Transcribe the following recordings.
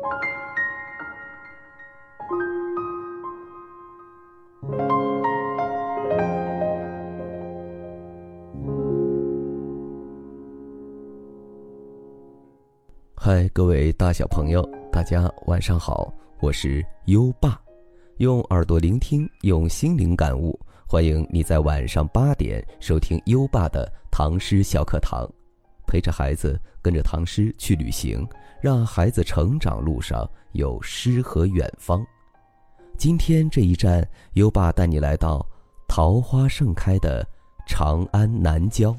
嗨，各位大小朋友，大家晚上好，我是优爸，用耳朵聆听，用心灵感悟，欢迎你在晚上八点收听优爸的唐诗小课堂，陪着孩子跟着唐诗去旅行，让孩子成长路上有诗和远方。今天这一站，优爸带你来到桃花盛开的长安南郊。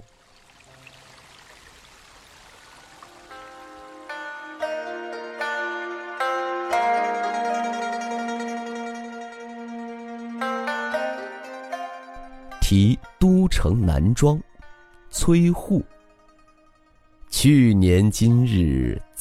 题都城南庄，崔护。去年今日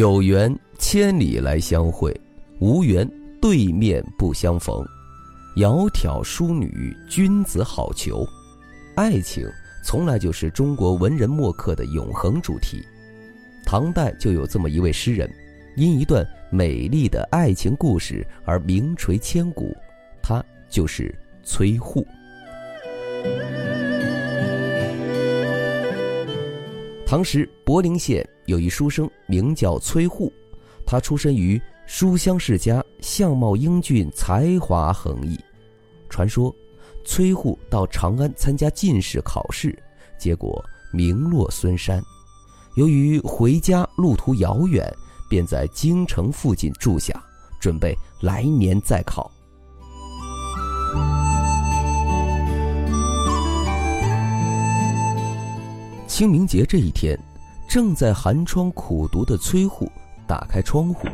有缘千里来相会，无缘对面不相逢。窈窕淑女，君子好逑。爱情从来就是中国文人墨客的永恒主题。唐代就有这么一位诗人，因一段美丽的爱情故事而名垂千古，他就是崔护。唐时柏林县有一书生名叫崔护，他出身于书香世家，相貌英俊，才华横溢。传说，崔护到长安参加进士考试，结果名落孙山。由于回家路途遥远，便在京城附近住下，准备来年再考。清明节这一天，正在寒窗苦读的崔护打开窗户，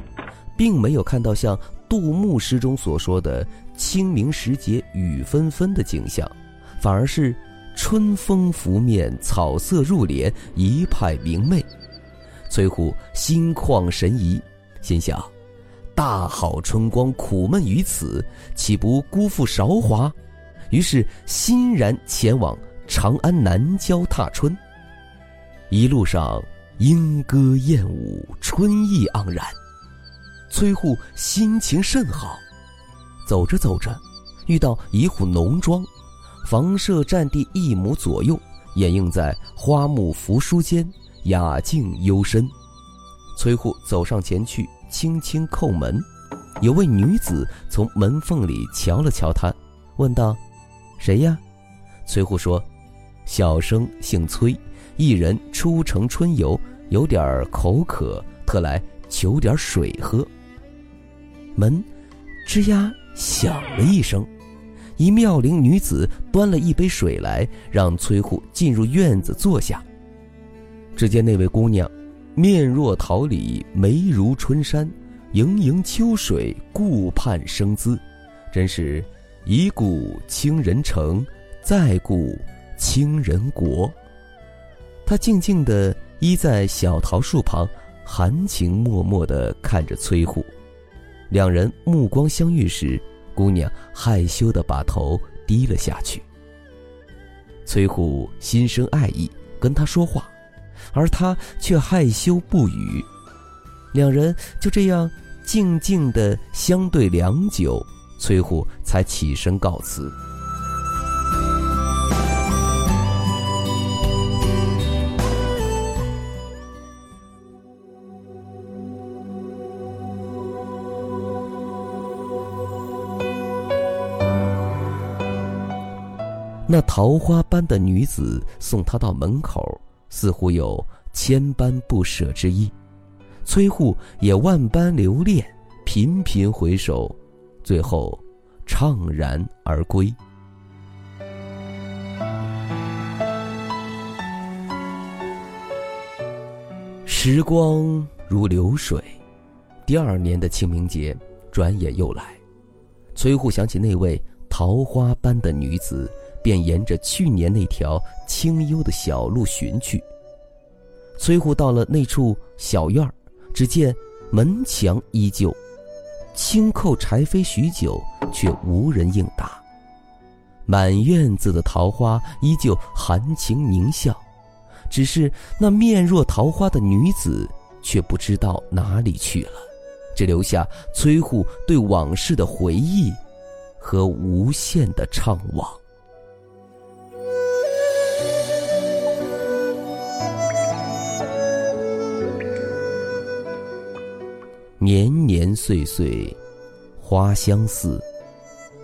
并没有看到像杜牧诗中所说的清明时节雨纷纷的景象，反而是春风拂面，草色入帘，一派明媚。崔护心旷神怡，心想：大好春光苦闷于此，岂不辜负韶华？于是欣然前往长安南郊踏春。一路上，莺歌燕舞，春意盎然。崔护心情甚好。走着走着，遇到一户农庄，房舍占地一亩左右，掩映在花木扶疏间，雅静幽深。崔护走上前去，轻轻叩门。有位女子从门缝里瞧了瞧他，问道：“谁呀？”崔护说：“小生姓崔。”一人出城春游，有点口渴，特来求点水喝。门吱呀响了一声，一妙龄女子端了一杯水来，让崔护进入院子坐下。只见那位姑娘，面若桃李，眉如春山，盈盈秋水，顾盼生姿，真是一顾倾人城，再顾倾人国。他静静地依在小桃树旁，含情脉脉地看着崔护。两人目光相遇时，姑娘害羞地把头低了下去。崔护心生爱意，跟他说话，而他却害羞不语。两人就这样静静地相对良久，崔护才起身告辞。那桃花般的女子送他到门口，似乎有千般不舍之意。崔护也万般留恋，频频回首，最后怅然而归。时光如流水，第二年的清明节转眼又来。崔护想起那位桃花般的女子，便沿着去年那条清幽的小路寻去。崔护到了那处小院儿，只见门墙依旧，轻叩柴扉许久，却无人应答。满院子的桃花依旧含情凝笑，只是那面若桃花的女子却不知道哪里去了，只留下崔护对往事的回忆和无限的怅惘。年年岁岁，花相似；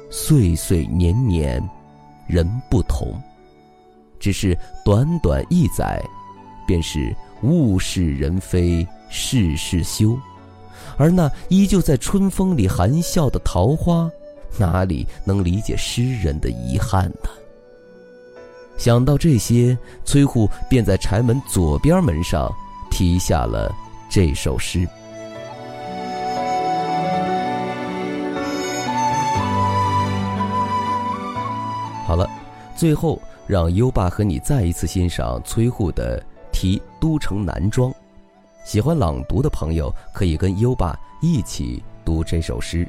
岁岁年年，人不同。只是短短一载，便是物是人非，事事休。而那依旧在春风里含笑的桃花，哪里能理解诗人的遗憾呢？想到这些，崔护便在柴门左边门上题下了这首诗。好了，最后让优爸和你再一次欣赏崔护的《题都城南庄》。喜欢朗读的朋友可以跟优爸一起读这首诗。《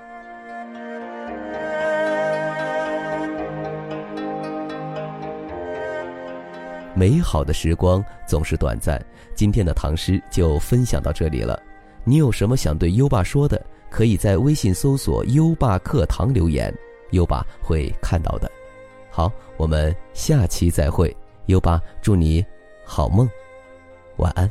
美好的时光总是短暂，今天的唐诗就分享到这里了。你有什么想对优爸说的？可以在微信搜索“优爸课堂”留言，优爸会看到的。好，我们下期再会。优爸祝你好梦，晚安。